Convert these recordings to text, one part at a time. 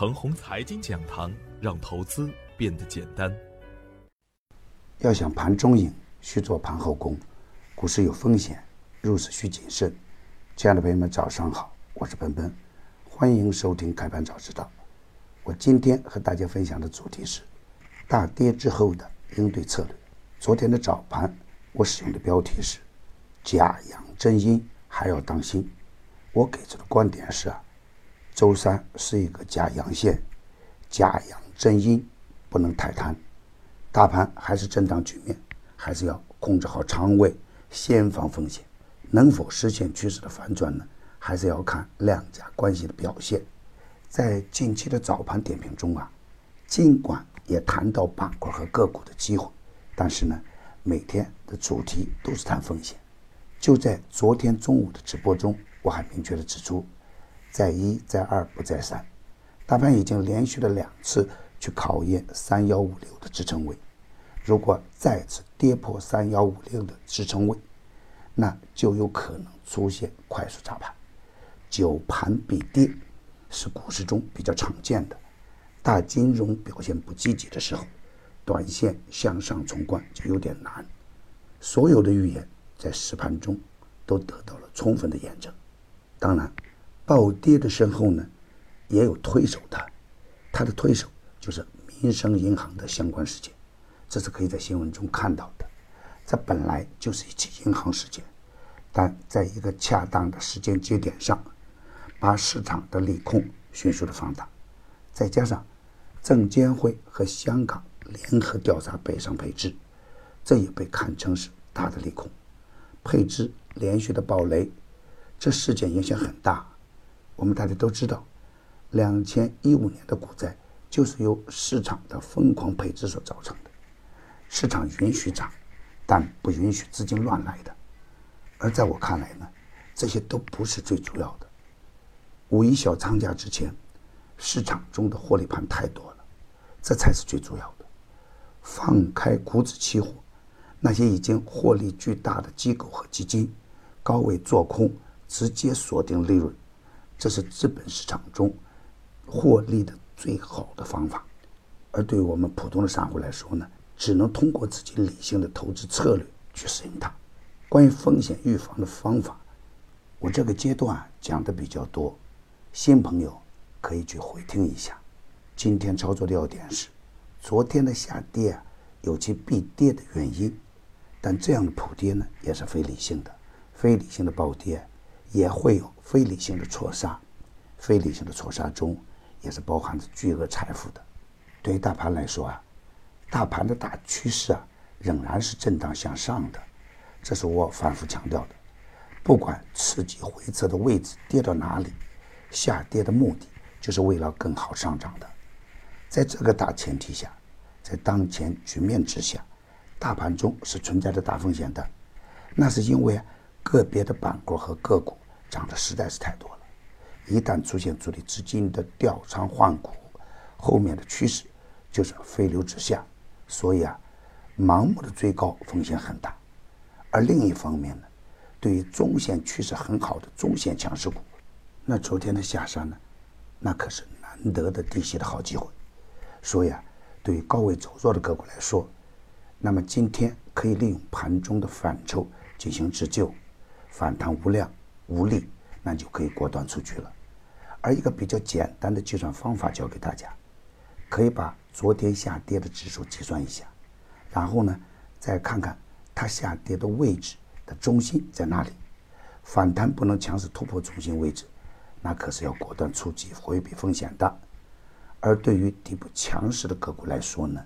程红财经讲堂，让投资变得简单。要想盘中赢，需做盘后功。股市有风险，入市需谨慎。亲爱的朋友们，早上好，我是奔奔，欢迎收听开盘早知道。我今天和大家分享的主题是大跌之后的应对策略。昨天的早盘，我使用的标题是“假阳真阴还要当心”。我给出的观点是啊。周三是一个假阳线，假阳真阴，不能太贪。大盘还是震荡局面，还是要控制好仓位，先防风险。能否实现趋势的反转呢？还是要看量价关系的表现。在近期的早盘点评中啊，尽管也谈到板块和个股的机会，但是呢，每天的主题都是谈风险。就在昨天中午的直播中，我还明确的指出。再一再二不再三，大盘已经连续了两次去考验三幺五六的支撑位，如果再次跌破三幺五六的支撑位，那就有可能出现快速砸盘。久盘必跌是股市中比较常见的。大金融表现不积极的时候，短线向上冲关就有点难。所有的预言在实盘中都得到了充分的验证。当然。暴跌的身后呢，也有推手的，他的推手就是民生银行的相关事件，这是可以在新闻中看到的。这本来就是一起银行事件，但在一个恰当的时间节点上，把市场的利空迅速的放大，再加上证监会和香港联合调查北上配置，这也被看成是大的利空，配置连续的暴雷，这事件影响很大。我们大家都知道，两千一五年的股灾就是由市场的疯狂配置所造成的。市场允许涨，但不允许资金乱来的。而在我看来呢，这些都不是最主要的。五一小长假之前，市场中的获利盘太多了，这才是最主要的。放开股指期货，那些已经获利巨大的机构和基金，高位做空，直接锁定利润。这是资本市场中获利的最好的方法，而对于我们普通的散户来说呢，只能通过自己理性的投资策略去适应它。关于风险预防的方法，我这个阶段讲的比较多，新朋友可以去回听一下。今天操作的要点是，昨天的下跌有其必跌的原因，但这样的普跌呢，也是非理性的，非理性的暴跌。也会有非理性的错杀，非理性的错杀中也是包含着巨额财富的。对于大盘来说啊，大盘的大趋势啊仍然是震荡向上的，这是我反复强调的。不管刺激回撤的位置跌到哪里，下跌的目的就是为了更好上涨的。在这个大前提下，在当前局面之下，大盘中是存在着大风险的，那是因为个别的板块和个股。涨的实在是太多了，一旦出现主力资金的调仓换股，后面的趋势就是飞流直下，所以啊，盲目的追高风险很大。而另一方面呢，对于中线趋势很好的中线强势股，那昨天的下杀呢，那可是难得的低吸的好机会。所以啊，对于高位走弱的个股来说，那么今天可以利用盘中的反抽进行自救，反弹无量。无力，那就可以果断出局了。而一个比较简单的计算方法教给大家，可以把昨天下跌的指数计算一下，然后呢，再看看它下跌的位置的中心在哪里。反弹不能强势突破中心位置，那可是要果断出击，回避风险的。而对于底部强势的个股来说呢，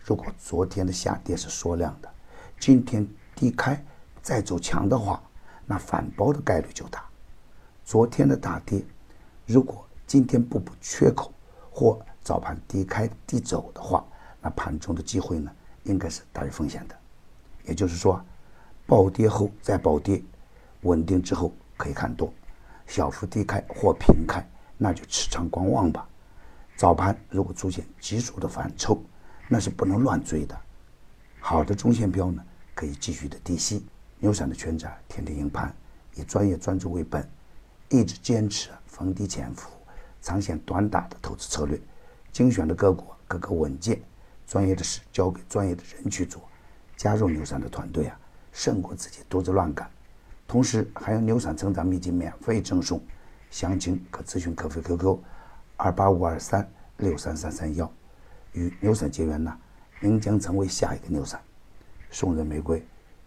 如果昨天的下跌是缩量的，今天低开再走强的话。那反包的概率就大。昨天的大跌，如果今天不补缺口或早盘低开低走的话，那盘中的机会呢，应该是大于风险的。也就是说，暴跌后再暴跌，稳定之后可以看多，小幅低开或平开，那就持仓观望吧。早盘如果出现急速的反抽，那是不能乱追的。好的中线标呢，可以继续的低吸。牛散的圈子天天赢盘，以专业专注为本，一直坚持逢低潜伏，长线短打的投资策略。精选的个股个个稳健，专业的事交给专业的人去做。加入牛散的团队啊，胜过自己独自乱干。同时还有牛散成长秘籍免费赠送，详情可咨询客服 QQ：二八五二三六三三三幺。与牛散结缘呢，您将成为下一个牛散。送人玫瑰，